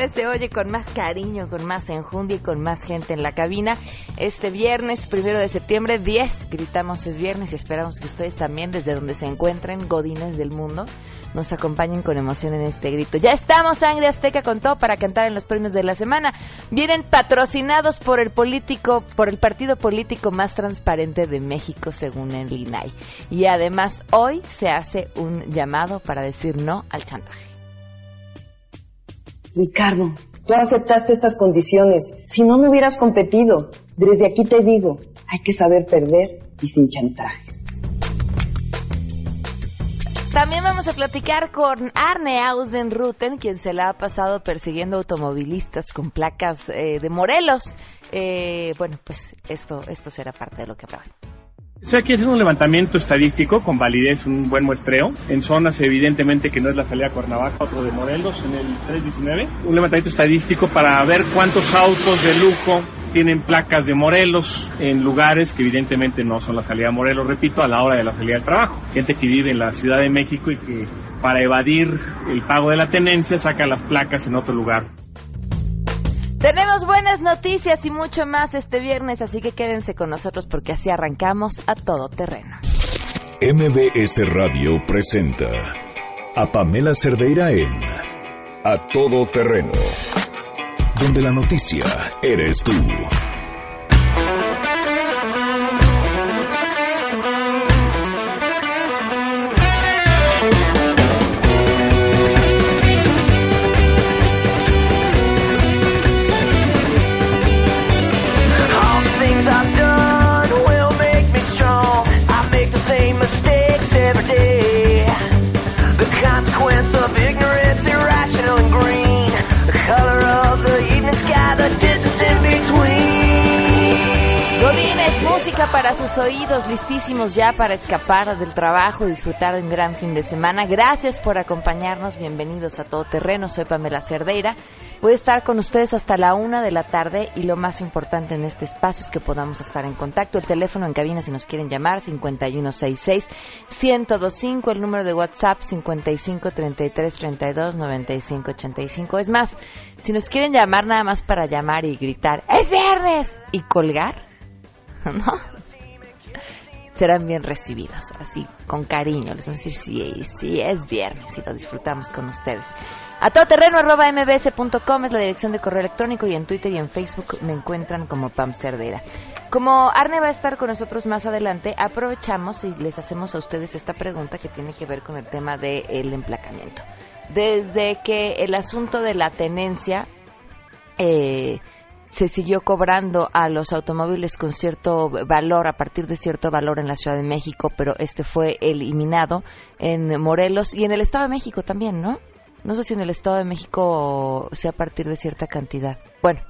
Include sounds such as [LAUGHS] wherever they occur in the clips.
vez se oye con más cariño, con más enjundia y con más gente en la cabina. Este viernes, primero de septiembre, 10, gritamos es viernes y esperamos que ustedes también, desde donde se encuentren, godines del mundo, nos acompañen con emoción en este grito. Ya estamos, Sangre Azteca, con todo para cantar en los premios de la semana. Vienen patrocinados por el político, por el partido político más transparente de México, según el INAI. Y además, hoy se hace un llamado para decir no al chantaje. Ricardo, tú aceptaste estas condiciones. Si no, no hubieras competido. Desde aquí te digo, hay que saber perder y sin chantajes. También vamos a platicar con Arne Ausdenruten, quien se la ha pasado persiguiendo automovilistas con placas eh, de Morelos. Eh, bueno, pues esto, esto será parte de lo que habrá. Estoy aquí haciendo un levantamiento estadístico con validez, un buen muestreo, en zonas evidentemente que no es la salida a Cuernavaca, otro de Morelos en el 319. Un levantamiento estadístico para ver cuántos autos de lujo tienen placas de Morelos en lugares que evidentemente no son la salida a Morelos, repito, a la hora de la salida al trabajo. Gente que vive en la Ciudad de México y que para evadir el pago de la tenencia saca las placas en otro lugar. Tenemos buenas noticias y mucho más este viernes, así que quédense con nosotros porque así arrancamos a todo terreno. MBS Radio presenta a Pamela Cerdeira en A Todo Terreno, donde la noticia eres tú. Para sus oídos, listísimos ya para escapar del trabajo y disfrutar de un gran fin de semana. Gracias por acompañarnos, bienvenidos a Todo Terreno, soy Pamela Cerdeira. Voy a estar con ustedes hasta la una de la tarde y lo más importante en este espacio es que podamos estar en contacto. El teléfono en cabina si nos quieren llamar, 5166-1025, el número de WhatsApp 5533329585. Es más, si nos quieren llamar nada más para llamar y gritar, ¡es viernes! y colgar, [LAUGHS] ¿no? serán bien recibidos, así, con cariño. Les vamos a decir, sí, sí, es viernes y lo disfrutamos con ustedes. A todoterreno arroba mbs.com es la dirección de correo electrónico y en Twitter y en Facebook me encuentran como Pam Cerdera. Como Arne va a estar con nosotros más adelante, aprovechamos y les hacemos a ustedes esta pregunta que tiene que ver con el tema del emplacamiento. Desde que el asunto de la tenencia eh, se siguió cobrando a los automóviles con cierto valor, a partir de cierto valor en la Ciudad de México, pero este fue eliminado en Morelos y en el Estado de México también, ¿no? No sé si en el Estado de México sea a partir de cierta cantidad. Bueno,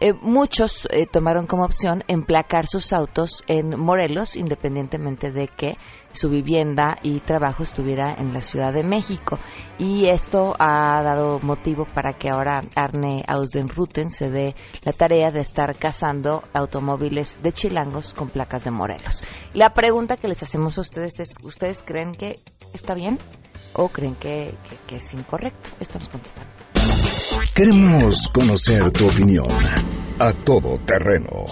eh, muchos eh, tomaron como opción emplacar sus autos en Morelos, independientemente de que su vivienda y trabajo estuviera en la Ciudad de México. Y esto ha dado motivo para que ahora Arne Ausdenruten se dé la tarea de estar cazando automóviles de chilangos con placas de Morelos. La pregunta que les hacemos a ustedes es, ¿ustedes creen que está bien? O creen que, que, es incorrecto. Esto nos contestan. Queremos conocer tu opinión a todo terreno.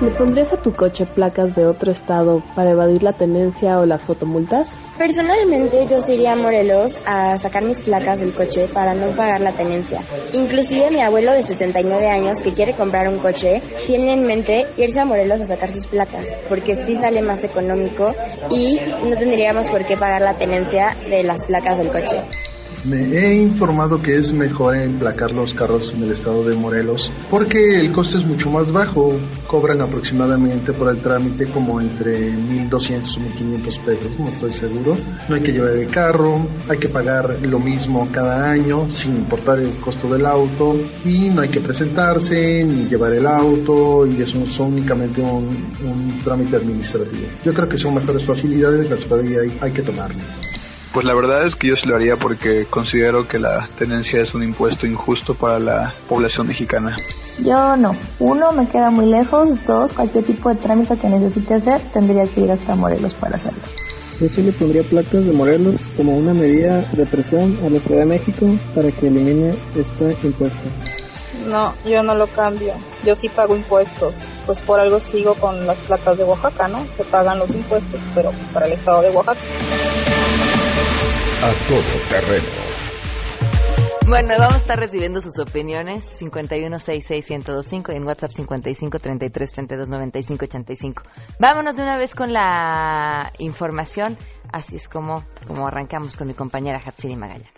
¿Le pondrías a tu coche placas de otro estado para evadir la tenencia o las fotomultas? Personalmente yo iría a Morelos a sacar mis placas del coche para no pagar la tenencia. Inclusive mi abuelo de 79 años que quiere comprar un coche tiene en mente irse a Morelos a sacar sus placas porque sí sale más económico y no tendríamos por qué pagar la tenencia de las placas del coche. Me he informado que es mejor emplacar los carros en el estado de Morelos porque el coste es mucho más bajo. Cobran aproximadamente por el trámite como entre 1.200 o 1.500 pesos, no estoy seguro. No hay que llevar el carro, hay que pagar lo mismo cada año sin importar el costo del auto y no hay que presentarse ni llevar el auto y eso es únicamente un, un trámite administrativo. Yo creo que son mejores facilidades las que hay, hay que tomarlas. Pues la verdad es que yo se lo haría porque considero que la tenencia es un impuesto injusto para la población mexicana. Yo no. Uno, me queda muy lejos. Dos, cualquier tipo de trámite que necesite hacer tendría que ir hasta Morelos para hacerlo. Yo sí le pondría placas de Morelos como una medida de presión a la Ciudad de México para que elimine este impuesto. No, yo no lo cambio. Yo sí pago impuestos. Pues por algo sigo con las placas de Oaxaca, ¿no? Se pagan los impuestos, pero para el estado de Oaxaca. A todo terreno. Bueno, vamos a estar recibiendo sus opiniones 5166125 y en WhatsApp 5533329585. Vámonos de una vez con la información, así es como, como arrancamos con mi compañera Hatsiri Magallanes.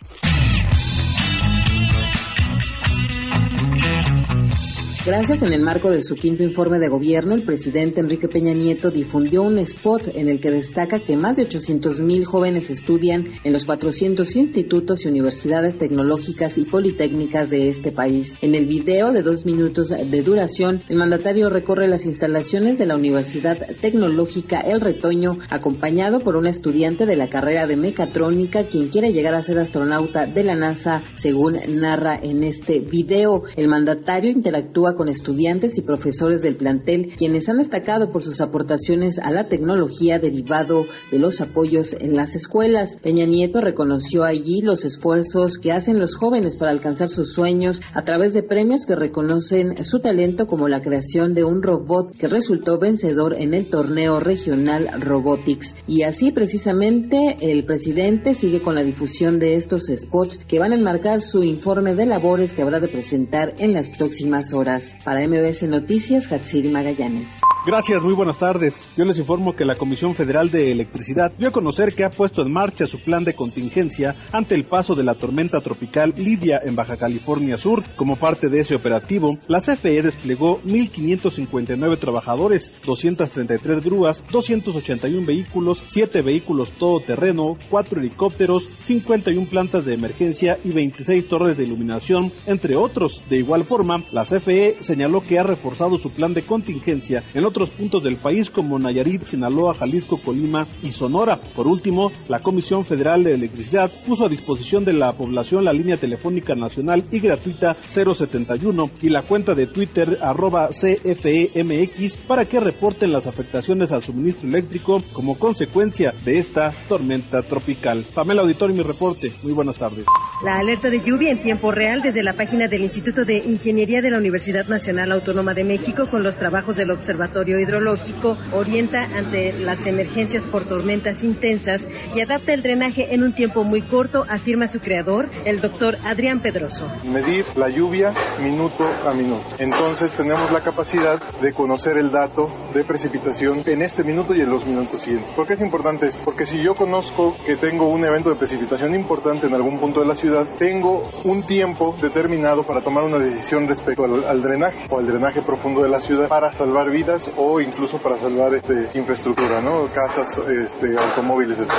Gracias. En el marco de su quinto informe de gobierno, el presidente Enrique Peña Nieto difundió un spot en el que destaca que más de 800 mil jóvenes estudian en los 400 institutos y universidades tecnológicas y politécnicas de este país. En el video de dos minutos de duración, el mandatario recorre las instalaciones de la Universidad Tecnológica El Retoño, acompañado por un estudiante de la carrera de mecatrónica, quien quiere llegar a ser astronauta de la NASA, según narra en este video. El mandatario interactúa con estudiantes y profesores del plantel, quienes han destacado por sus aportaciones a la tecnología derivado de los apoyos en las escuelas. Peña Nieto reconoció allí los esfuerzos que hacen los jóvenes para alcanzar sus sueños a través de premios que reconocen su talento como la creación de un robot que resultó vencedor en el torneo regional Robotics. Y así precisamente el presidente sigue con la difusión de estos spots que van a enmarcar su informe de labores que habrá de presentar en las próximas horas. Para MBS Noticias, Hatsiri Magallanes. Gracias, muy buenas tardes. Yo les informo que la Comisión Federal de Electricidad dio a conocer que ha puesto en marcha su plan de contingencia ante el paso de la tormenta tropical Lidia en Baja California Sur. Como parte de ese operativo, la CFE desplegó 1.559 trabajadores, 233 grúas, 281 vehículos, 7 vehículos todoterreno, 4 helicópteros, 51 plantas de emergencia y 26 torres de iluminación, entre otros. De igual forma, la CFE señaló que ha reforzado su plan de contingencia en otros puntos del país como Nayarit, Sinaloa, Jalisco, Colima y Sonora. Por último, la Comisión Federal de Electricidad puso a disposición de la población la línea telefónica nacional y gratuita 071 y la cuenta de Twitter arroba CFEMX para que reporten las afectaciones al suministro eléctrico como consecuencia de esta tormenta tropical. Pamela Auditor y mi reporte. Muy buenas tardes. La alerta de lluvia en tiempo real desde la página del Instituto de Ingeniería de la Universidad Nacional Autónoma de México con los trabajos del Observatorio Hidrológico orienta ante las emergencias por tormentas intensas y adapta el drenaje en un tiempo muy corto, afirma su creador, el doctor Adrián Pedroso. Medir la lluvia minuto a minuto. Entonces tenemos la capacidad de conocer el dato de precipitación en este minuto y en los minutos siguientes. ¿Por qué es importante esto? Porque si yo conozco que tengo un evento de precipitación importante en algún punto de la ciudad, tengo un tiempo determinado para tomar una decisión respecto al, al drenaje o al drenaje profundo de la ciudad para salvar vidas o incluso para salvar este, infraestructura, ¿no? Casas, este, automóviles, etc.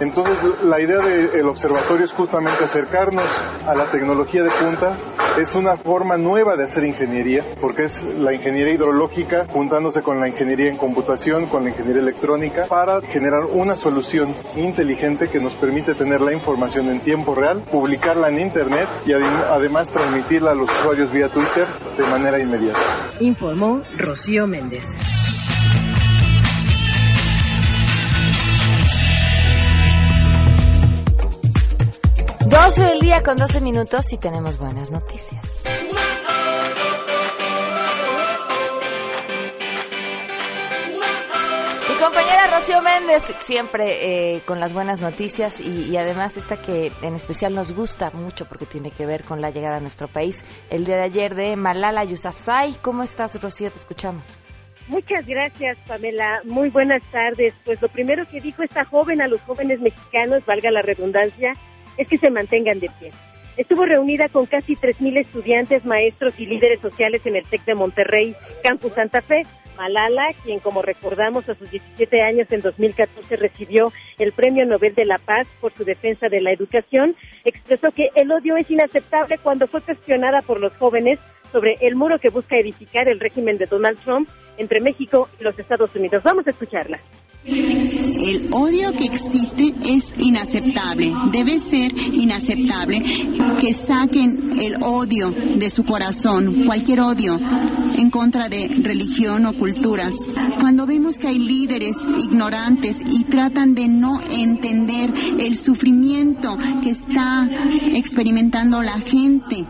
Entonces, la idea del observatorio es justamente acercarnos a la tecnología de punta. Es una forma nueva de hacer ingeniería, porque es la ingeniería hidrológica juntándose con la ingeniería en computación, con la ingeniería electrónica, para generar una solución inteligente que nos permite tener la información en tiempo real, publicarla en Internet y además transmitirla a los usuarios vía Twitter de manera inmediata. Informó Rocío Méndez. 12 del día con 12 minutos y tenemos buenas noticias. Mi compañera Rocío Méndez, siempre eh, con las buenas noticias y, y, además esta que en especial nos gusta mucho porque tiene que ver con la llegada a nuestro país el día de ayer de Malala Yousafzai. ¿Cómo estás, Rocío? Te escuchamos. Muchas gracias, Pamela. Muy buenas tardes. Pues lo primero que dijo esta joven a los jóvenes mexicanos, valga la redundancia, es que se mantengan de pie. Estuvo reunida con casi 3.000 estudiantes, maestros y líderes sociales en el TEC de Monterrey, Campus Santa Fe. Malala, quien como recordamos a sus 17 años en 2014 recibió el Premio Nobel de la Paz por su defensa de la educación, expresó que el odio es inaceptable cuando fue cuestionada por los jóvenes sobre el muro que busca edificar el régimen de Donald Trump entre México y los Estados Unidos. Vamos a escucharla. El odio que existe es inaceptable, debe ser inaceptable que saquen el odio de su corazón, cualquier odio en contra de religión o culturas. Cuando vemos que hay líderes ignorantes y tratan de no entender el sufrimiento que está experimentando la gente,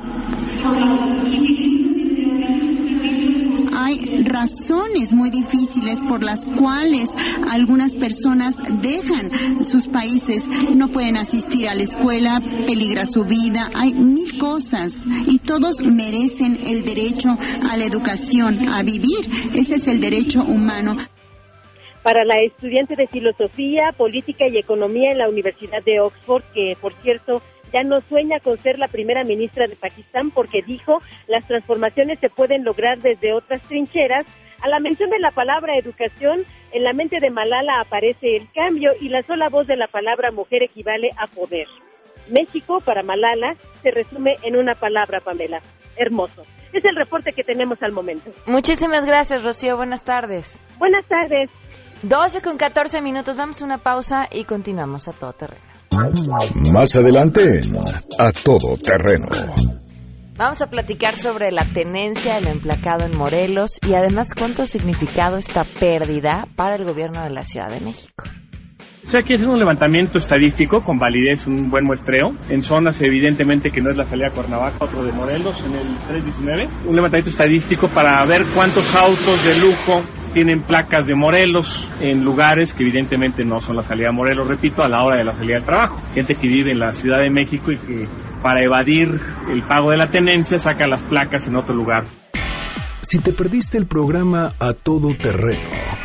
hay razones muy difíciles por las cuales algunas personas dejan sus países, no pueden asistir a la escuela, peligra su vida, hay mil cosas y todos merecen el derecho a la educación, a vivir. Ese es el derecho humano. Para la estudiante de Filosofía, Política y Economía en la Universidad de Oxford, que por cierto ya no sueña con ser la primera ministra de Pakistán porque dijo las transformaciones se pueden lograr desde otras trincheras. A la mención de la palabra educación, en la mente de Malala aparece el cambio y la sola voz de la palabra mujer equivale a poder. México, para Malala, se resume en una palabra, Pamela. Hermoso. Es el reporte que tenemos al momento. Muchísimas gracias, Rocío. Buenas tardes. Buenas tardes. 12 con 14 minutos. Vamos a una pausa y continuamos a todo terreno. Más adelante A Todo Terreno. Vamos a platicar sobre la tenencia del emplacado en Morelos y además cuánto significado esta pérdida para el gobierno de la Ciudad de México. Estoy aquí haciendo un levantamiento estadístico con validez, un buen muestreo, en zonas evidentemente que no es la salida a Cuernavaca, otro de Morelos, en el 319. Un levantamiento estadístico para ver cuántos autos de lujo tienen placas de Morelos en lugares que evidentemente no son la salida a Morelos, repito, a la hora de la salida del trabajo. Gente que vive en la Ciudad de México y que para evadir el pago de la tenencia saca las placas en otro lugar. Si te perdiste el programa A Todo Terreno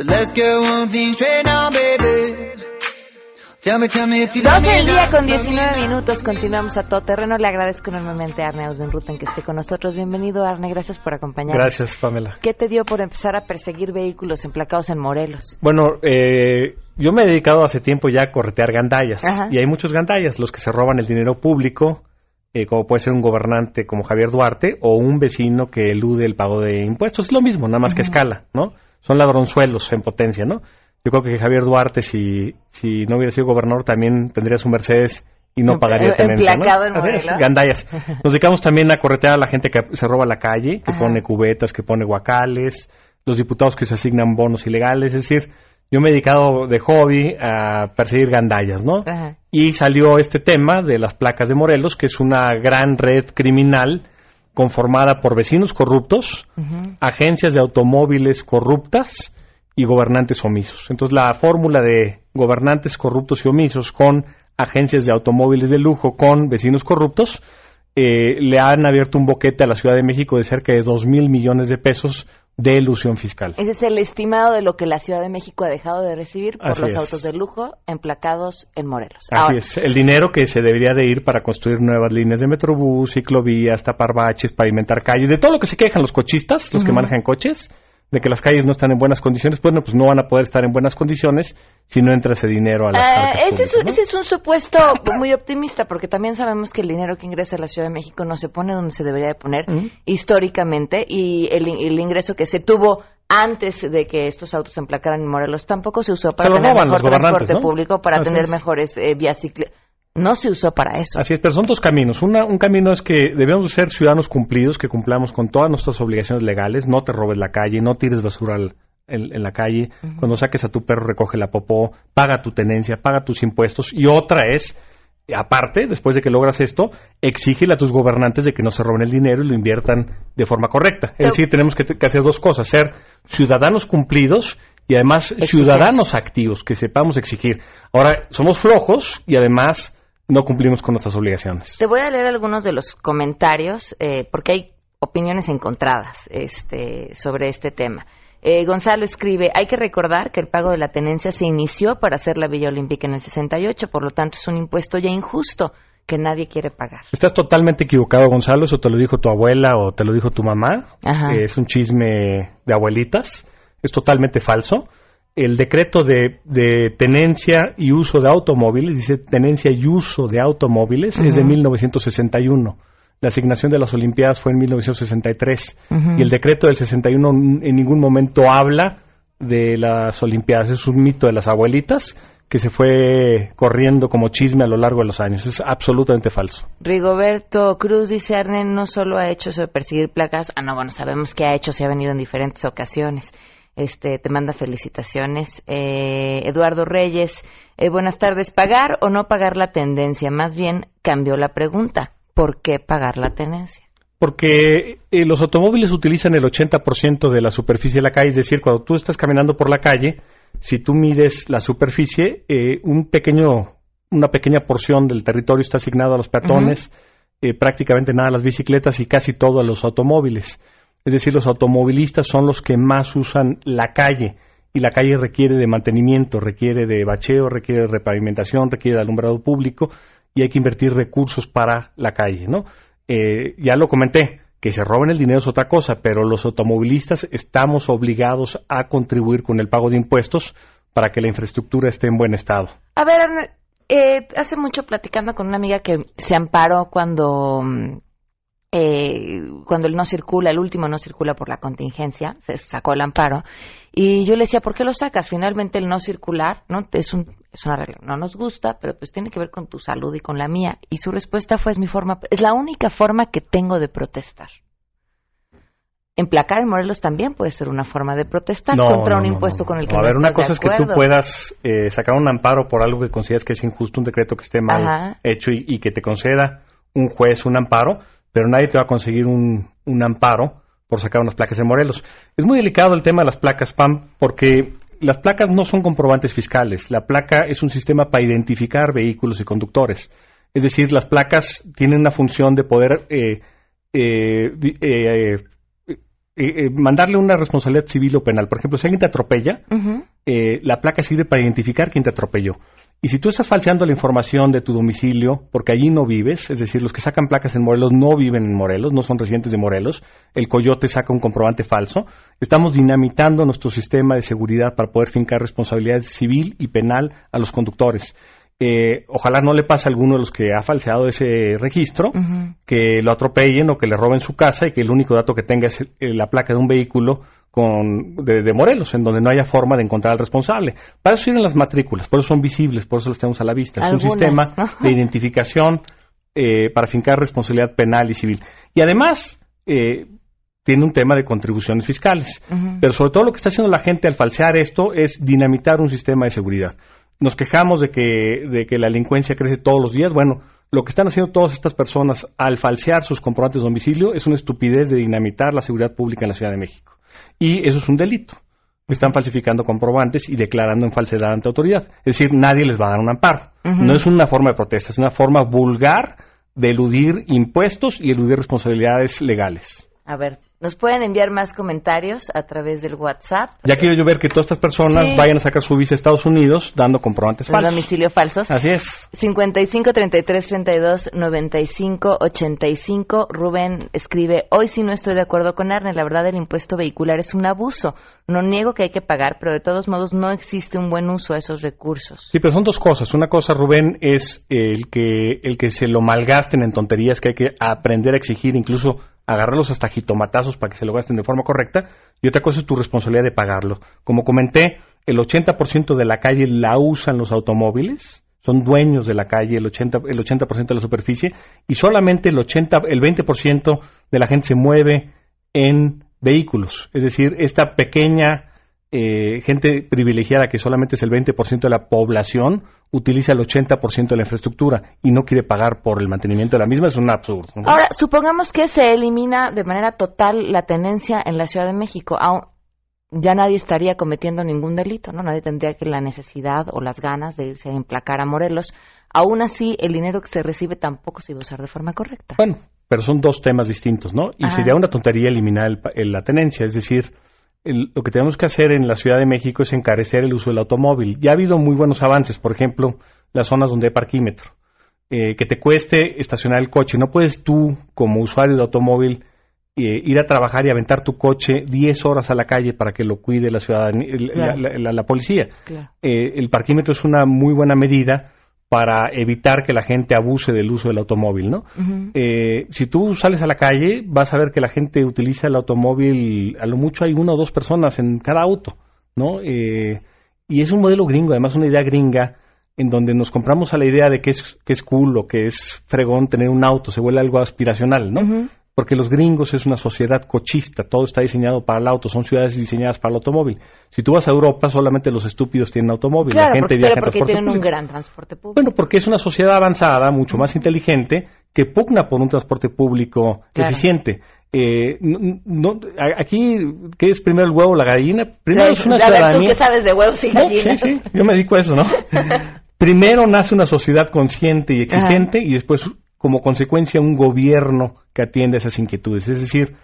So let's get one thing straight now, baby. Tell me, tell me if you 12 del día con 19 minutos, continuamos a todo terreno. Le agradezco enormemente a Arne Ausdenruten que esté con nosotros. Bienvenido, Arne, gracias por acompañarnos. Gracias, Pamela. ¿Qué te dio por empezar a perseguir vehículos emplacados en Morelos? Bueno, eh, yo me he dedicado hace tiempo ya a corretear gandallas. Ajá. Y hay muchos gandallas, los que se roban el dinero público, eh, como puede ser un gobernante como Javier Duarte o un vecino que elude el pago de impuestos. Es lo mismo, nada más -huh. que escala, ¿no? Son ladronzuelos en potencia, ¿no? Yo creo que Javier Duarte, si, si no hubiera sido gobernador, también tendría su Mercedes y no pagaría tenencia. ¿no? En Gandallas. [LAUGHS] Nos dedicamos también a corretear a la gente que se roba la calle, que Ajá. pone cubetas, que pone guacales, los diputados que se asignan bonos ilegales, es decir, yo me he dedicado de hobby a perseguir gandallas, ¿no? Ajá. Y salió este tema de las placas de Morelos, que es una gran red criminal conformada por vecinos corruptos, uh -huh. agencias de automóviles corruptas y gobernantes omisos. Entonces la fórmula de gobernantes corruptos y omisos con agencias de automóviles de lujo con vecinos corruptos eh, le han abierto un boquete a la Ciudad de México de cerca de dos mil millones de pesos de ilusión fiscal. Ese es el estimado de lo que la Ciudad de México ha dejado de recibir por Así los es. autos de lujo emplacados en Morelos. Así Ahora, es, el dinero que se debería de ir para construir nuevas líneas de metrobús, ciclovías, tapar baches, pavimentar calles, de todo lo que se quejan los cochistas, los que manejan coches, de que las calles no están en buenas condiciones, bueno, pues no van a poder estar en buenas condiciones si no entra ese dinero a las arcas ese, es, públicas, ¿no? ese es un supuesto muy optimista, porque también sabemos que el dinero que ingresa a la Ciudad de México no se pone donde se debería de poner históricamente y el, el ingreso que se tuvo antes de que estos autos se emplacaran en Morelos tampoco se usó para lo tener mejor transporte ¿no? público, para Así tener es. mejores eh, vías cicl- No se usó para eso. Así es, pero son dos caminos. Una, un camino es que debemos ser ciudadanos cumplidos, que cumplamos con todas nuestras obligaciones legales, no te robes la calle, no tires basura al- en, en la calle, cuando saques a tu perro recoge la popó, paga tu tenencia, paga tus impuestos. Y otra es, aparte, después de que logras esto, exígele a tus gobernantes de que no se roben el dinero y lo inviertan de forma correcta. Es decir, tenemos que, que hacer dos cosas, ser ciudadanos cumplidos y además ciudadanos activos, que sepamos exigir. Ahora, somos flojos y además no cumplimos con nuestras obligaciones. Te voy a leer algunos de los comentarios, eh, porque hay opiniones encontradas este, sobre este tema. Eh, Gonzalo escribe, hay que recordar que el pago de la tenencia se inició para hacer la Villa Olímpica en el 68, por lo tanto es un impuesto ya injusto que nadie quiere pagar. Estás totalmente equivocado, Gonzalo. Eso te lo dijo tu abuela o te lo dijo tu mamá. Es un chisme de abuelitas. Es totalmente falso. El decreto de, tenencia y uso de automóviles, dice tenencia y uso de automóviles, es de 1961. La asignación de las Olimpiadas fue en 1963. Y el decreto del 61 en ningún momento habla de las Olimpiadas. Es un mito de las abuelitas que se fue corriendo como chisme a lo largo de los años. Es absolutamente falso. Rigoberto Cruz dice, Arnen no solo ha hecho eso de perseguir placas, ah, no, bueno, sabemos que ha hecho, se ha venido en diferentes ocasiones. Este, te manda felicitaciones. Eh, Eduardo Reyes, eh, buenas tardes. ¿Pagar o no pagar la tendencia? Más bien cambió la pregunta. ¿Por qué pagar la tenencia? Porque eh, los automóviles utilizan el 80% de la superficie de la calle, es decir, cuando tú estás caminando por la calle, si tú mides la superficie, eh, un pequeño, una pequeña porción del territorio está asignado a los peatones, eh, prácticamente nada a las bicicletas y casi todo a los automóviles. Es decir, los automovilistas son los que más usan la calle y la calle requiere de mantenimiento, requiere de bacheo, requiere de repavimentación, requiere de alumbrado público y hay que invertir recursos para la calle, ¿no? Eh, ya lo comenté, que se roben el dinero es otra cosa, pero los automovilistas estamos obligados a contribuir con el pago de impuestos para que la infraestructura esté en buen estado. A ver, eh, hace mucho platicando con una amiga que se amparó cuando mm, eh, cuando él no circula, el último no circula por la contingencia, se sacó el amparo. Y yo le decía, ¿por qué lo sacas? Finalmente el no circular, ¿no? Es, un, es una regla, no nos gusta, pero pues tiene que ver con tu salud y con la mía. Y su respuesta fue, es mi forma, es la única forma que tengo de protestar. Emplacar en Morelos también puede ser una forma de protestar contra un impuesto con el que no, A ver, una cosa es que tú puedas eh, sacar un amparo por algo que consideras que es injusto, un decreto que esté mal hecho y que te conceda un juez un amparo, pero nadie te va a conseguir un, amparo por sacar unas placas de Morelos. Es muy delicado el tema de las placas PAM porque las placas no son comprobantes fiscales. La placa es un sistema para identificar vehículos y conductores. Es decir, las placas tienen una función de poder eh, eh, eh, mandarle una responsabilidad civil o penal. Por ejemplo, si alguien te atropella, la placa sirve para identificar quién te atropelló. Y si tú estás falseando la información de tu domicilio, porque allí no vives, es decir, los que sacan placas en Morelos no viven en Morelos, no son residentes de Morelos, el coyote saca un comprobante falso, estamos dinamitando nuestro sistema de seguridad para poder fincar responsabilidades civil y penal a los conductores. Eh, ojalá no le pase a alguno de los que ha falseado ese registro, que lo atropellen o que le roben su casa y que el único dato que tenga es la placa de un vehículo con, de, Morelos, en donde no haya forma de encontrar al responsable. Para eso sirven las matrículas, por eso son visibles, por eso las tenemos a la vista. es un sistema de identificación eh, para fincar responsabilidad penal y civil. Y además, eh, tiene un tema de contribuciones fiscales. Pero sobre todo lo que está haciendo la gente al falsear esto es dinamitar un sistema de seguridad nos quejamos de que, de que la delincuencia crece todos los días. Bueno, lo que están haciendo todas estas personas al falsear sus comprobantes de domicilio es una estupidez de dinamitar la seguridad pública en la Ciudad de México. Y eso es un delito. Están falsificando comprobantes y declarando en falsedad ante autoridad. Es decir, nadie les va a dar un amparo. No es una forma de protesta, es una forma vulgar de eludir impuestos y eludir responsabilidades legales. A ver, nos pueden enviar más comentarios a través del WhatsApp. Ya quiero yo ver que todas estas personas vayan a sacar su visa a Estados Unidos dando comprobantes falsos. domicilio falsos. Así es. 55 33 32 95 85. Rubén escribe: Hoy sí no estoy de acuerdo con Arne. La verdad, el impuesto vehicular es un abuso. No niego que hay que pagar, pero de todos modos no existe un buen uso de esos recursos. Sí, pero son dos cosas. Una cosa, Rubén, es el que, el que se lo malgasten en tonterías que hay que aprender a exigir, incluso agarrarlos hasta jitomatazos para que se lo gasten de forma correcta, y otra cosa es tu responsabilidad de pagarlo. Como comenté, el 80% de la calle la usan los automóviles, son dueños de la calle, el 80%, el 80 de la superficie, y solamente el, 80, el 20% de la gente se mueve en vehículos. Es decir, esta pequeña eh, gente privilegiada, que solamente es el 20% de la población, utiliza el 80% de la infraestructura y no quiere pagar por el mantenimiento de la misma, es un absurdo. Ahora, supongamos que se elimina de manera total la tenencia en la Ciudad de México. ya nadie estaría cometiendo ningún delito, ¿no? Nadie tendría que la necesidad o las ganas de irse a emplacar a Morelos. Aún así, el dinero que se recibe tampoco se iba a usar de forma correcta. Bueno, pero son dos temas distintos, ¿no? Y sería una tontería eliminar la tenencia, es decir, lo que tenemos que hacer en la Ciudad de México es encarecer el uso del automóvil. Ya ha habido muy buenos avances, por ejemplo, las zonas donde hay parquímetro. eh, que te cueste estacionar el coche. No puedes tú, como usuario de automóvil, eh, ir a trabajar y aventar tu coche 10 horas a la calle para que lo cuide la ciudadanía, el- la, la- la policía. Claro. Eh, el parquímetro es una muy buena medida para evitar que la gente abuse del uso del automóvil, ¿no? Eh, si tú sales a la calle, vas a ver que la gente utiliza el automóvil, a lo mucho hay una o dos personas en cada auto, ¿no? Eh, y es un modelo gringo, además una idea gringa, en donde nos compramos a la idea de que es, que es cool o que es fregón tener un auto, se vuelve algo aspiracional, ¿no? Porque los gringos es una sociedad cochista, todo está diseñado para el auto, son ciudades diseñadas para el automóvil. Si tú vas a Europa, solamente los estúpidos tienen automóvil, Claro, la gente porque, viaja pero en transporte tienen un gran transporte público. Bueno, porque es una sociedad avanzada, mucho más inteligente, que pugna por un transporte público Claro. eficiente. Eh, no- no- a- aquí, ¿qué es primero el huevo o la gallina? Primero La- es una a ver, tú ciudadanía. que sabes de huevos y No, gallinas. sí, sí, yo me dedico a eso, ¿no? [LAUGHS] Primero nace una sociedad consciente y exigente y después, como consecuencia, un gobierno que atiende esas inquietudes. Es decir,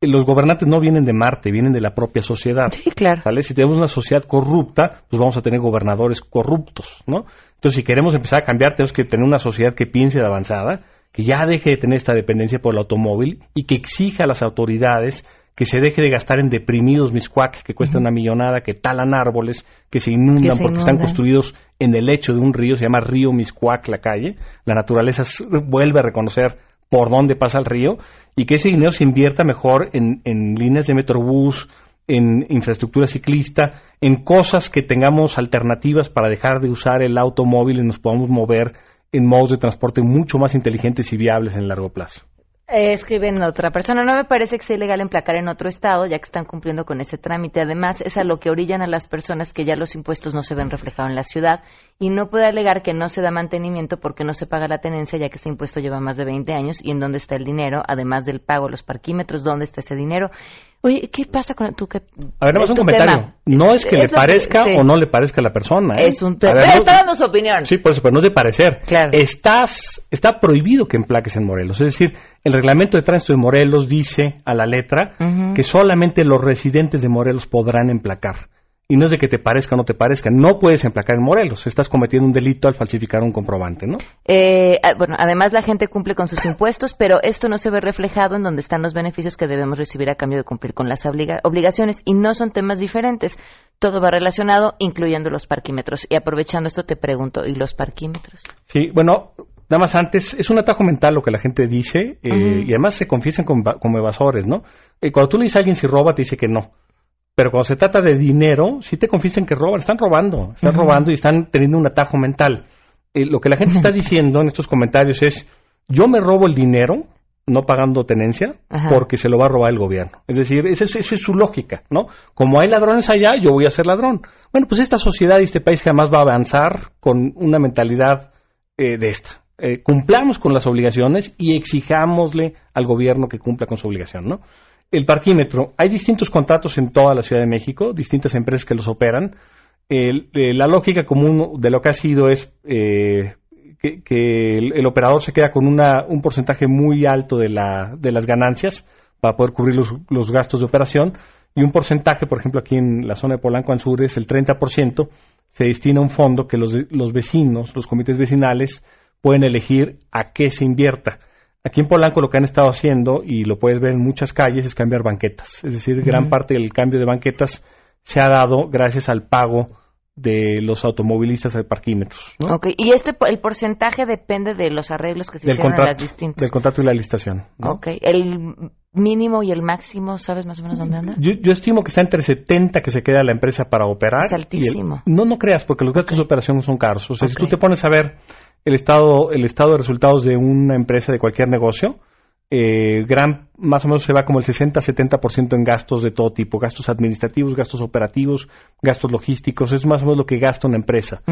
los gobernantes no vienen de Marte, vienen de la propia sociedad. Sí, claro. ¿vale? Si tenemos una sociedad corrupta, pues vamos a tener gobernadores corruptos, ¿no? Entonces, si queremos empezar a cambiar, tenemos que tener una sociedad que piense de avanzada, que ya deje de tener esta dependencia por el automóvil y que exija a las autoridades que se deje de gastar en deprimidos miscuac que cuestan una millonada, que talan árboles, que se inundan Que se porque están construidos en el lecho de un río, se llama río Miscuac la calle. La naturaleza vuelve a reconocer por dónde pasa el río y que ese dinero se invierta mejor en, en líneas de metrobús, en infraestructura ciclista, en cosas que tengamos alternativas para dejar de usar el automóvil y nos podamos mover en modos de transporte mucho más inteligentes y viables en el largo plazo. Eh, escriben otra persona, no me parece que sea ilegal emplacar en otro estado, ya que están cumpliendo con ese trámite. Además, es a lo que orillan a las personas que ya los impuestos no se ven reflejados en la ciudad y no puede alegar que no se da mantenimiento porque no se paga la tenencia, ya que ese impuesto lleva más de 20 años y en dónde está el dinero, además del pago los parquímetros, dónde está ese dinero. Oye, ¿qué pasa con tú? Que, A ver, nada más un tu comentario. tema? No es que le parezca sí. o no le parezca a la persona. ¿eh? Es un tema. Pero está dando su opinión. Sí, por eso, pero no es de parecer. Estás, está prohibido que emplaques en Morelos. Es decir, el reglamento de tránsito de Morelos dice a la letra que solamente los residentes de Morelos podrán emplacar. Y no es de que te parezca o no te parezca. No puedes emplacar en Morelos. Estás cometiendo un delito al falsificar un comprobante, ¿no? Eh, ah, bueno, además la gente cumple con sus impuestos, pero esto no se ve reflejado en donde están los beneficios que debemos recibir a cambio de cumplir con las obliga- obligaciones y no son temas diferentes. Todo va relacionado, incluyendo los parquímetros. Y aprovechando esto te pregunto, ¿y los parquímetros? Sí, bueno, nada más antes, es un atajo mental lo que la gente dice eh, y además se confiesan como evasores, ¿no? Eh, cuando tú le dices a alguien si roba, te dice que no. Pero cuando se trata de dinero, sí te confiesan que roban, están robando, están robando y están teniendo un atajo mental. Eh, lo que la gente está diciendo en estos comentarios es, yo me robo el dinero, no pagando tenencia, Ajá. porque se lo va a robar el gobierno. Es decir, esa es, esa es su lógica, ¿no? Como hay ladrones allá, yo voy a ser ladrón. Bueno, pues esta sociedad y este país jamás va a avanzar con una mentalidad eh, de esta. Eh, cumplamos con las obligaciones y exijámosle al gobierno que cumpla con su obligación, ¿no? El parquímetro, hay distintos contratos en toda la Ciudad de México, distintas empresas que los operan. Eh, la lógica común de lo que ha sido es eh, que, el, operador se queda con una, un porcentaje muy alto de, la, de las ganancias para poder cubrir los, gastos de operación y un porcentaje, por ejemplo, aquí en la zona de Polanco Sur es el 30%, se destina a un fondo que los vecinos, los comités vecinales, pueden elegir a qué se invierta. Aquí en Polanco lo que han estado haciendo, y lo puedes ver en muchas calles, es cambiar banquetas. Es decir, gran parte del cambio de banquetas se ha dado gracias al pago de los automovilistas de parquímetros. ¿no? Ok, y este, el porcentaje depende de los arreglos que se Del hicieron en las distintas. del contrato y la licitación. ¿no? Ok, el mínimo y el máximo, ¿sabes más o menos dónde anda? Yo, yo estimo que está entre 70 que se queda la empresa para operar. Es altísimo. el- no, no creas, porque los gastos de operación son caros. O sea, si tú te pones a ver el estado, el estado de resultados de una empresa de cualquier negocio, eh, gran, más o menos se va como el 60-70% en gastos de todo tipo, gastos administrativos, gastos operativos, gastos logísticos, es más o menos lo que gasta una empresa.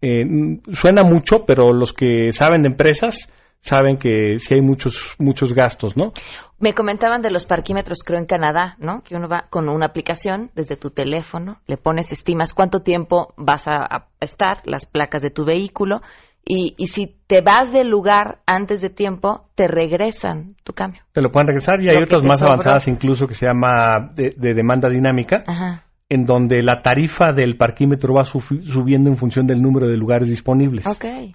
Eh, suena mucho, pero los que saben de empresas saben que sí hay muchos, muchos gastos, ¿no? Me comentaban de los parquímetros, creo en Canadá, ¿no? Que uno va con una aplicación desde tu teléfono, le pones, estimas cuánto tiempo vas a, a estar, las placas de tu vehículo, y, y si te vas del lugar antes de tiempo, te regresan tu cambio. Te lo pueden regresar y hay otras más sobró. avanzadas incluso que se llama de, de demanda dinámica, Ajá. en donde la tarifa del parquímetro va subiendo en función del número de lugares disponibles.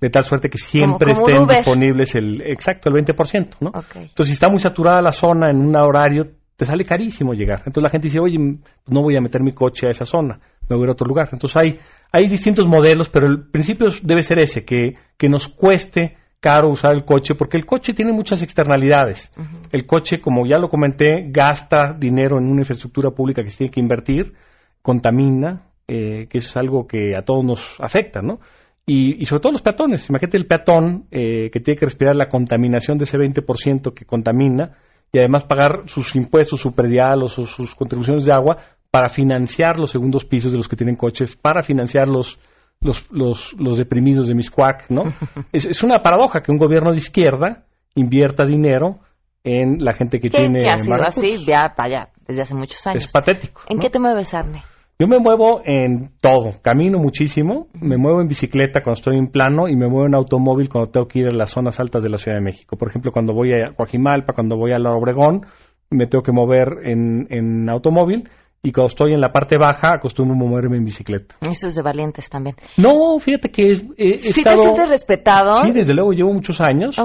De tal suerte que siempre estén disponibles el exacto el 20%, ¿no? Entonces, si está muy saturada la zona en un horario, te sale carísimo llegar. Entonces la gente dice, oye, no voy a meter mi coche a esa zona, me voy a ir a otro lugar. Entonces hay, hay distintos modelos, pero el principio debe ser ese, que, que nos cueste caro usar el coche, porque el coche tiene muchas externalidades. El coche, como ya lo comenté, gasta dinero en una infraestructura pública que se tiene que invertir, contamina, eh, que eso es algo que a todos nos afecta, ¿no? Y, sobre todo los peatones. Imagínate el peatón eh, que tiene que respirar la contaminación de ese 20% que contamina y además pagar sus impuestos, su predial o sus, contribuciones de agua para financiar los segundos pisos de los que tienen coches, para financiar los, los, los, deprimidos de Miscuac, ¿no? [LAUGHS] es, es, una paradoja que un gobierno de izquierda invierta dinero en la gente que tiene que ha sido así ya, vaya, desde hace muchos años. Es patético. ¿En qué te mueves, Arne? Yo me muevo en todo, camino muchísimo, me muevo en bicicleta cuando estoy en plano y me muevo en automóvil cuando tengo que ir a las zonas altas de la Ciudad de México. Por ejemplo, cuando voy a Coajimalpa, cuando voy a La Obregón, me tengo que mover en, en automóvil y cuando estoy en la parte baja acostumbro moverme en bicicleta. Eso es de valientes también. No, fíjate que he, ¿Sí te sientes respetado? Sí, desde luego llevo muchos años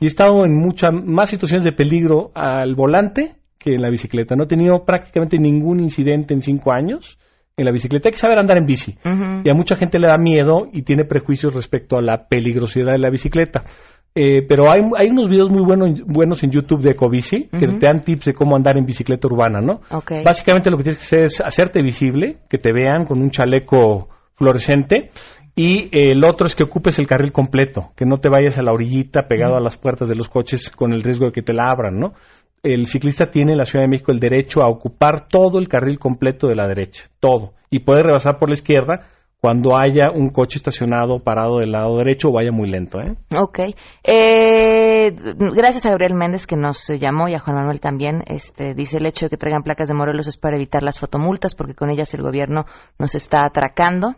y he estado en muchas más situaciones de peligro al volante que en la bicicleta. No he tenido prácticamente ningún incidente en cinco años en la bicicleta. Hay que saber andar en bici. Y a mucha gente le da miedo y tiene prejuicios respecto a la peligrosidad de la bicicleta. Eh, pero hay, hay unos videos muy buenos, buenos en YouTube de Ecobici que te dan tips de cómo andar en bicicleta urbana, ¿no? Básicamente lo que tienes que hacer es hacerte visible, que te vean con un chaleco fluorescente y eh, el otro es que ocupes el carril completo, que no te vayas a la orillita pegado a las puertas de los coches con el riesgo de que te la abran, ¿no? El ciclista tiene en la Ciudad de México el derecho a ocupar todo el carril completo de la derecha, todo, y puede rebasar por la izquierda cuando haya un coche estacionado parado del lado derecho o vaya muy lento. ¿eh? Ok. Eh, gracias a Gabriel Méndez que nos llamó y a Juan Manuel también. Este, dice el hecho de que traigan placas de Morelos es para evitar las fotomultas porque con ellas el gobierno nos está atracando.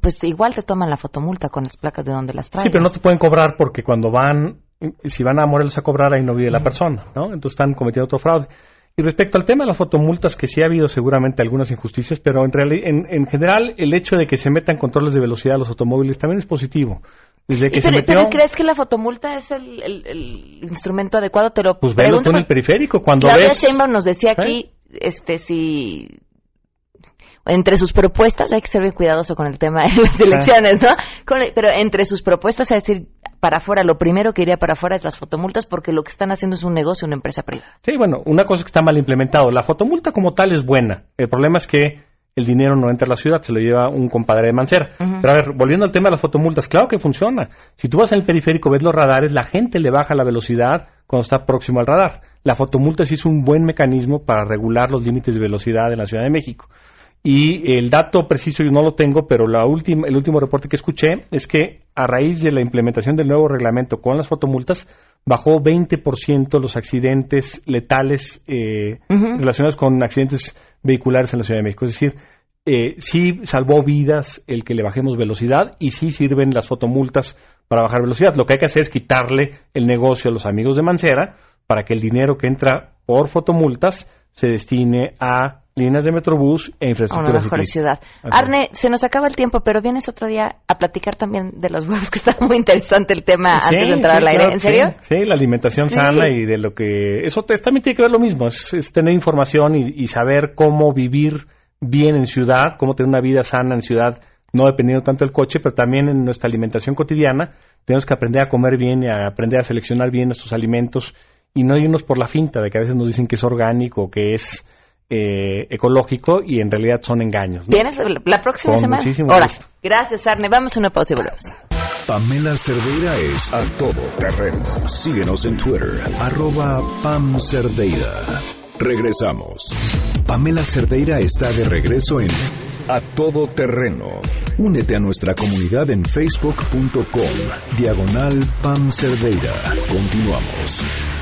Pues igual te toman la fotomulta con las placas de donde las traen. Sí, pero no te pueden cobrar porque cuando van si van a Morelos a cobrar, ahí no vive la persona, ¿no? Entonces están cometiendo otro fraude. Y respecto al tema de las fotomultas, que sí ha habido seguramente algunas injusticias, pero en, en, en general el hecho de que se metan controles de velocidad a los automóviles también es positivo. Desde que se metió, pero, ¿crees que la fotomulta es el, el, instrumento adecuado? Te lo pues velo en el periférico. Cuando Claudia ves... Sheinbaum nos decía aquí este si entre sus propuestas, hay que ser bien cuidadoso con el tema de las elecciones, ¿no? pero entre sus propuestas, es decir, para afuera, lo primero que iría para afuera es las fotomultas porque lo que están haciendo es un negocio, una empresa privada. Sí, bueno, una cosa que está mal implementado. La fotomulta como tal es buena. El problema es que el dinero no entra a la ciudad, se lo lleva un compadre de Mancera. Pero a ver, volviendo al tema de las fotomultas, claro que funciona. Si tú vas en el periférico, ves los radares, la gente le baja la velocidad cuando está próximo al radar. La fotomulta sí es un buen mecanismo para regular los límites de velocidad en la Ciudad de México. Y el dato preciso yo no lo tengo, pero la última, el último reporte que escuché es que a raíz de la implementación del nuevo reglamento con las fotomultas, bajó 20% los accidentes letales eh, relacionados con accidentes vehiculares en la Ciudad de México. Es decir, eh, sí salvó vidas el que le bajemos velocidad y sí sirven las fotomultas para bajar velocidad. Lo que hay que hacer es quitarle el negocio a los amigos de Mancera para que el dinero que entra por fotomultas se destine a líneas de Metrobús e infraestructura una mejor ciudad. Arne, se nos acaba el tiempo, pero vienes otro día a platicar también de los huevos, que está muy interesante el tema antes de entrar al aire. ¿En serio? Sí, la alimentación sana y de lo que... Eso también tiene que ver lo mismo, es, tener información y, saber cómo vivir bien en ciudad, cómo tener una vida sana en ciudad, no dependiendo tanto del coche, pero también en nuestra alimentación cotidiana. Tenemos que aprender a comer bien y a aprender a seleccionar bien nuestros alimentos y no irnos por la finta de que a veces nos dicen que es orgánico, que es eh, ecológico y en realidad son engaños. ¿Vienes la próxima semana? Ahora, gracias Arne. Vamos a una pausa y volvemos. Pamela Cerdeira es a todo terreno. Síguenos en Twitter, arroba Pam Cerdeira. Regresamos. Pamela Cerdeira está de regreso en A Todo Terreno. Únete a nuestra comunidad en facebook.com, diagonal Pam Cerdeira. Continuamos.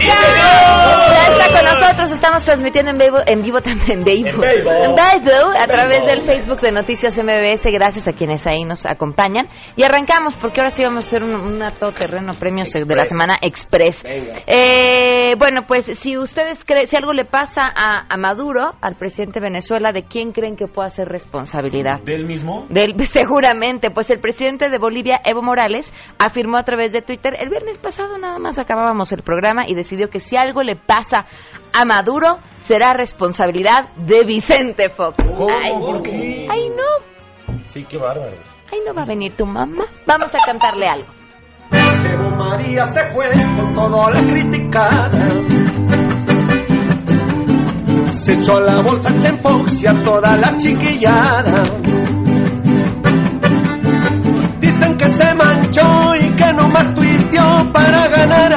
Ya está con nosotros, estamos transmitiendo en vivo, en vivo también, en vivo, en vivo, a través del Facebook de Noticias MBS, gracias a quienes ahí nos acompañan. Y arrancamos, porque ahora sí vamos a hacer un, un todoterreno premios de la semana Express. Eh, bueno, pues si ustedes creen, si algo le pasa a, a Maduro, al presidente de Venezuela, ¿de quién creen que pueda ser responsabilidad? ¿Del mismo? Del, [LAUGHS] seguramente, pues el presidente de Bolivia, Evo Morales, afirmó a través de Twitter, el viernes pasado nada más acabábamos el programa y decidió que si algo le pasa a Maduro, será responsabilidad de Vicente Fox. Ay, ¿Por qué? ay, no, Sí, qué bárbaro. ay, no va a venir tu mamá. Vamos a cantarle algo. Evo María se fue con toda la criticada. Se echó a la bolsa Chen Fox y a toda la chiquillada. Dicen que se manchó y que nomás tuiteó para ganar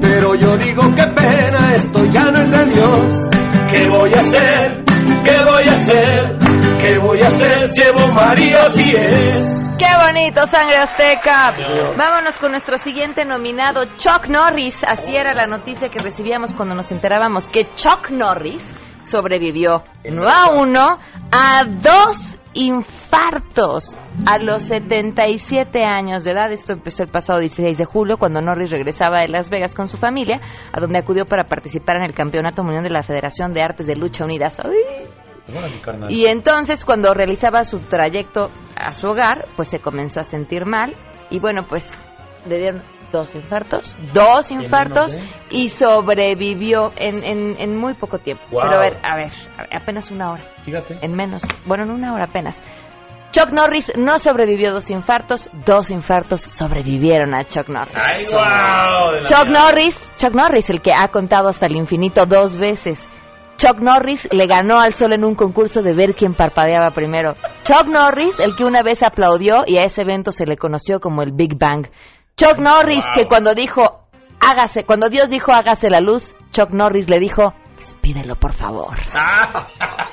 Pero yo digo qué pena, esto ya no es de Dios. ¿Qué voy a hacer? ¿Qué voy a hacer? ¿Qué voy a hacer si Evo María sí es? ¡Qué bonito, sangre azteca! Vámonos con nuestro siguiente nominado, Chuck Norris. Así era la noticia que recibíamos cuando nos enterábamos que Chuck Norris sobrevivió no a uno, a dos infartos a los 77 años de edad. Esto empezó el pasado 16 de julio cuando Norris regresaba de Las Vegas con su familia, a donde acudió para participar en el Campeonato Mundial de la Federación de Artes de Lucha Unidas. ¡Ay! Y entonces cuando realizaba su trayecto a su hogar, pues se comenzó a sentir mal y bueno, pues le dieron dos infartos, dos infartos y sobrevivió en, en, en muy poco tiempo. Wow. Pero a ver, a ver, apenas una hora, Fíjate. en menos, bueno, en una hora apenas. Chuck Norris no sobrevivió a dos infartos, dos infartos sobrevivieron a Chuck Norris. ¡Ay, la Chuck. Norris, Chuck Norris, el que ha contado hasta el infinito dos veces. Chuck Norris le ganó al sol en un concurso de ver quién parpadeaba primero. Chuck Norris, el que una vez aplaudió y a ese evento se le conoció como el Big Bang. Chuck Norris, que cuando dijo, hágase, cuando Dios dijo hágase la luz, Chuck Norris le dijo, pídelo por favor.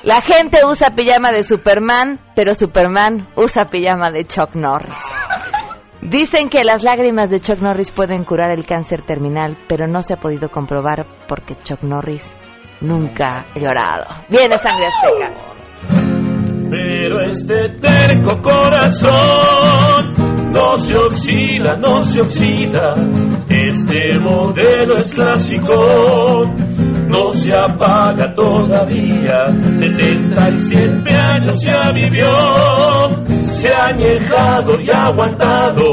La gente usa pijama de Superman, pero Superman usa pijama de Chuck Norris. Dicen que las lágrimas de Chuck Norris pueden curar el cáncer terminal, pero no se ha podido comprobar porque Chuck Norris nunca ha llorado. Viene sangre azteca. Pero este terco corazón no se oxida, no se oxida. Este modelo es clásico, no se apaga todavía. 77 años ya vivió, se ha añejado y aguantado,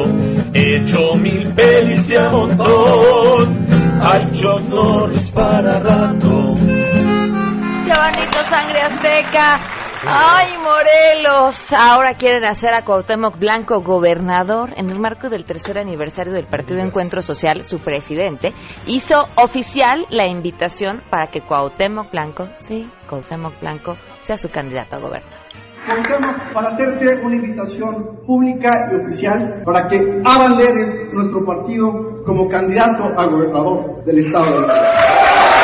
hecho mil pelis de a montón. Hay Chuck para rato. ¡Qué bonito sangre azteca! ¡Ay, Morelos! Ahora quieren hacer a Cuauhtémoc Blanco gobernador. En el marco del tercer aniversario del Partido Encuentro Social, su presidente hizo oficial la invitación para que Cuauhtémoc Blanco, sí, Cuauhtémoc Blanco, sea su candidato a gobernador. Cuauhtémoc, para hacerte una invitación pública y oficial para que abanderes nuestro partido como candidato a gobernador del estado de México.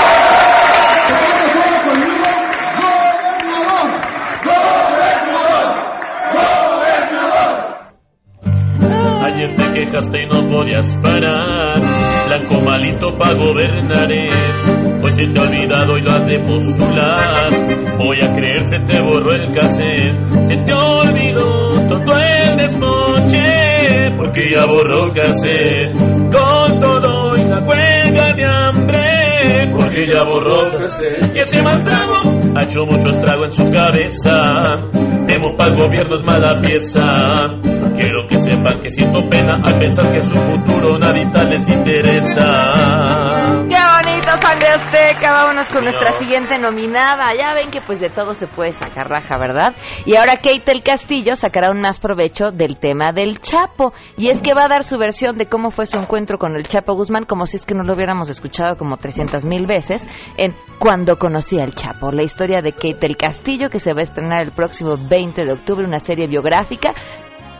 Ayer te quejaste y no podías parar. Blanco malito pa' gobernar es. Pues se te ha olvidado y lo has de postular. Voy a creer se te borró el cassette. Se te olvidó todo el desmoche. Porque ya borró cassette. Con todo y la huelga de hambre. Porque ya borró cassette. Y ese mal trago ha hecho mucho estrago en su cabeza. Temo para el gobierno es mala pieza. Quiero que sepan que siento pena al pensar que su futuro nadita les interesa. ¡Qué bonito, sangre azteca! Con nuestra siguiente nominada. Ya ven que pues de todo se puede sacar raja, ¿verdad? Y ahora Kate del Castillo sacará un más provecho del tema del Chapo. Y es que va a dar su versión de cómo fue su encuentro con el Chapo Guzmán, como si es que no lo hubiéramos escuchado como 300 mil veces, en Cuando conocí al Chapo. La historia de Kate del Castillo, que se va a estrenar el próximo 20 de octubre, una serie biográfica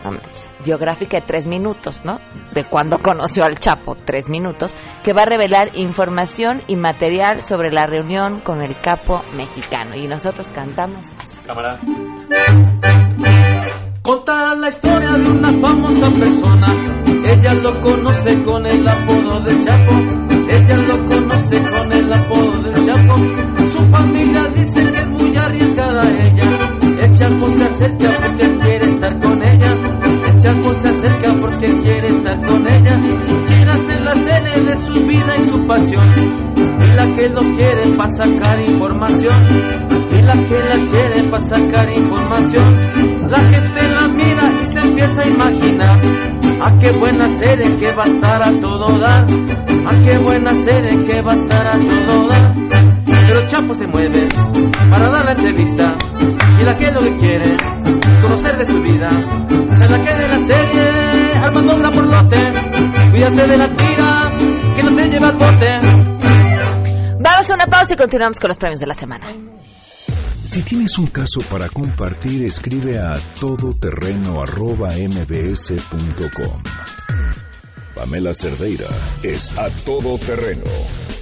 no manches, biográfica de tres minutos, ¿no? De cuando conoció al Chapo, tres minutos, que va a revelar información y material sobre la reunión con el capo mexicano. Y nosotros cantamos así. Cámara. Contará la historia de una famosa persona. Ella lo conoce con el apodo del Chapo. Ella lo conoce con el apodo del Chapo. Su familia dice que es muy arriesgada ella. El Chapo se acerca porque quiere acerca porque quiere estar con ella. Quiere hacer la serie de su vida y su pasión. Y la que lo quiere para sacar información. Y la que la quiere para sacar información. La gente la mira y se empieza a imaginar. A qué buena serie que va a estar a todo dar. A qué buena serie que va a estar a todo dar. Pero Chapo se mueve para dar la entrevista. Y la que lo que quiere De la tira, que no se lleva al bote. Vamos a una pausa y continuamos con los premios de la semana. Si tienes un caso para compartir, escribe a todoterreno.mbs.com. Pamela Cerdeira es a todoterreno.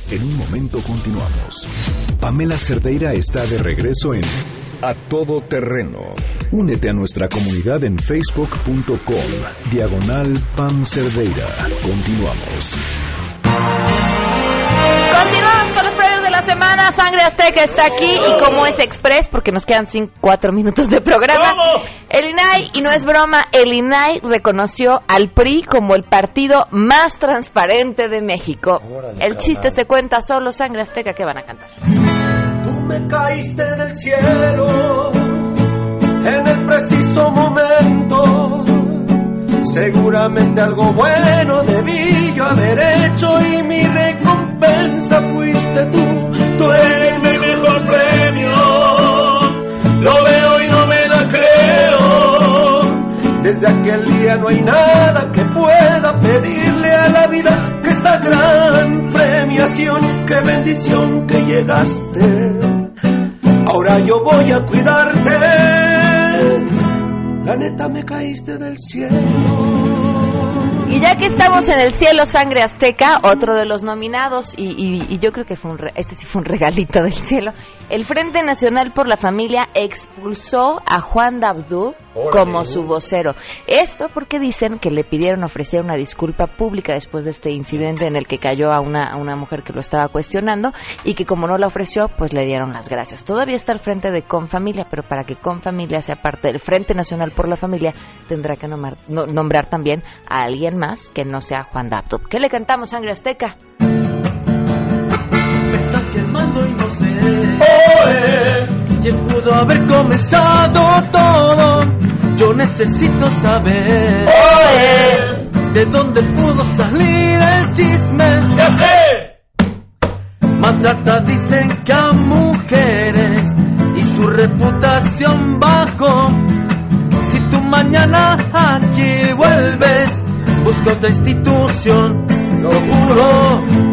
En un momento continuamos. Pamela Cerdeira está de regreso en A Todo Terreno. Únete a nuestra comunidad en facebook.com. Diagonal Pam Cerdeira. Continuamos. Continuamos con los premios de la semana. Sangre Azteca está aquí y como es express, porque nos quedan 4 minutos de programa. El INAI, y no es broma, el INAI reconoció al PRI como el partido más transparente de México. el chiste se cuenta solo. Sangre Azteca, ¿qué van a cantar? Me caíste del cielo en el preciso momento. Seguramente algo bueno debí yo haber hecho y mi recompensa fuiste tú. Tú eres mi mejor premio. Lo veo y no me la creo. Desde aquel día no hay nada que pueda pedirle a la vida que esta gran premiación, qué bendición que llegaste. Ahora yo voy a cuidarte. La neta me caíste del cielo. Y ya que estamos en el cielo sangre azteca, otro de los nominados, y, y- yo creo que fue un re- este sí fue un regalito del cielo, el Frente Nacional por la Familia expulsó a Juan Dabdú como su vocero. Esto porque dicen que le pidieron ofrecer una disculpa pública después de este incidente en el que cayó a una, a una mujer que lo estaba cuestionando y que como no la ofreció, pues le dieron las gracias. Todavía está al frente de Confamilia, pero para que Confamilia sea parte del Frente Nacional por la Familia, tendrá que nomar- no- nombrar también a alguien más que no sea Juan Dabdú. ¿Qué le cantamos, Sangre Azteca? quemando y no sé quién pudo haber comenzado todo. Yo necesito saber Oe, de dónde pudo salir el chisme. ¡Ya sé! Maltrata dicen que a mujeres y su reputación bajó. Si tú mañana aquí vuelves, busca otra institución. Lo juro.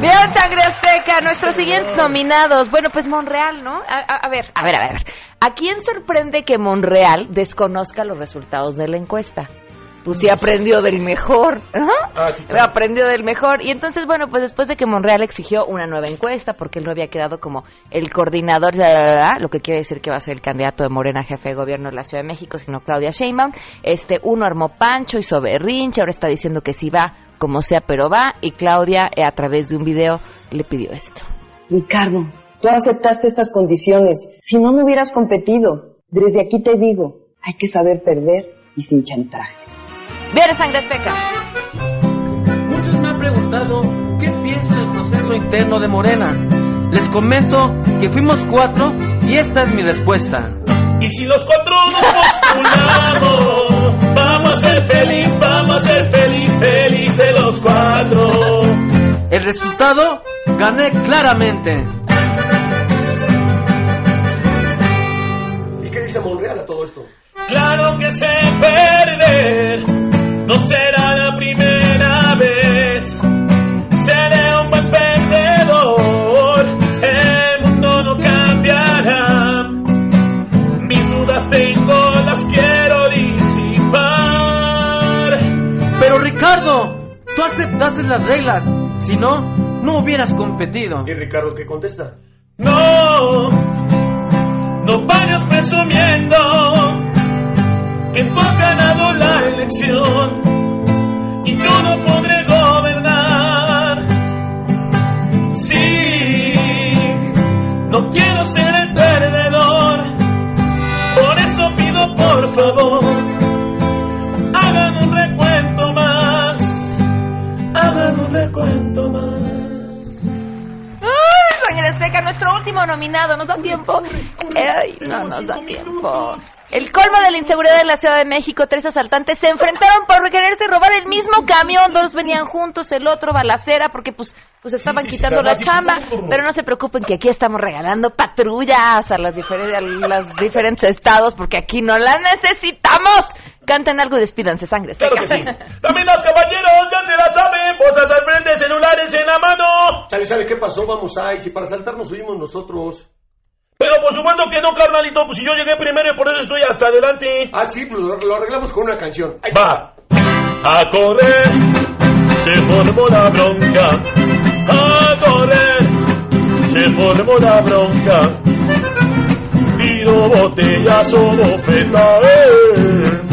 Bien, Sangre Azteca, nuestros siguientes nominados. Bueno, pues Monreal, ¿no? A, a- a ver, a ver, a ver, a ver. ¿A quién sorprende que Monreal desconozca los resultados de la encuesta? Pues sí aprendió del mejor, ¿no? Aprendió del mejor. Y entonces, bueno, pues después de que Monreal exigió una nueva encuesta, porque él no había quedado como el coordinador, la, la, la, la, lo que quiere decir que va a ser el candidato de Morena jefe de gobierno de la Ciudad de México, sino Claudia Sheinbaum, este, uno armó Pancho, hizo berrinche, ahora está diciendo que sí va, como sea, pero va, y Claudia, eh, a través de un video, le pidió esto. Ricardo, tú aceptaste estas condiciones. Si no, no hubieras competido. Desde aquí te digo, hay que saber perder y sin chantajes. Bien, Sangre Azteca. Muchos me han preguntado qué pienso del proceso interno de Morena. Les comento que fuimos cuatro y esta es mi respuesta. Y si los cuatro nos postulamos, vamos a ser feliz, vamos a ser feliz, felices los cuatro. El resultado gané claramente. ¿Y qué dice Monreal a todo esto? Claro que sé perder, no será las reglas. Si no, no hubieras competido. ¿Y Ricardo qué contesta? No, no vayas presumiendo que tú has ganado la elección y yo no podré le cuento más. ¡Ay, Ángel Azteca, nuestro último nominado! ¿Nos da tiempo? ¡Ay, no nos da tiempo! El colmo de la inseguridad de la Ciudad de México, tres asaltantes se enfrentaron por quererse robar el mismo camión, dos venían juntos, el otro balacera, porque pues, pues estaban quitando la chamba, pero no se preocupen que aquí estamos regalando patrullas a las, diferentes, los diferentes estados, porque aquí no la necesitamos. Canten algo y despídanse, sangre. Claro que sí. [LAUGHS] Damas, caballeros, ya se la saben. Bolsas al frente, celulares en la mano. ¿Sabe, sabe qué pasó? Vamos a, y si para saltar nos subimos nosotros. Pero por supuesto que no, carnalito. Pues si yo llegué primero y por eso estoy hasta adelante. Ah, sí, pues lo, lo arreglamos con una canción. Ahí Va. A correr. Se formó la bronca. A correr. Se formó la bronca. Tiro botellazo, bofeta. Eh.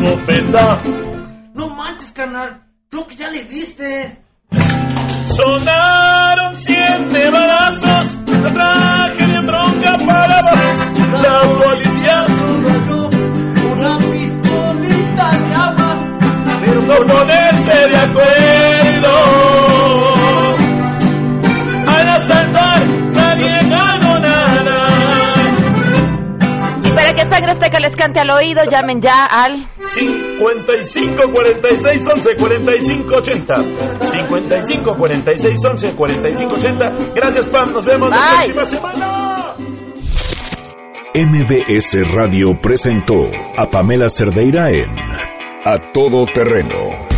Bofeta. No manches, carnal. Creo que ya le diste. Sonaron siete balazos, la traje de bronca para la policía. Una pistolita agua. Pero por ponerse de acuerdo. Para que les cante al oído, llamen ya al 55 46 11 45 80 55 46 11 45 80 Gracias Pam, nos vemos la Bye. próxima semana MBS Radio presentó a Pamela Cerdeira en A Todo Terreno.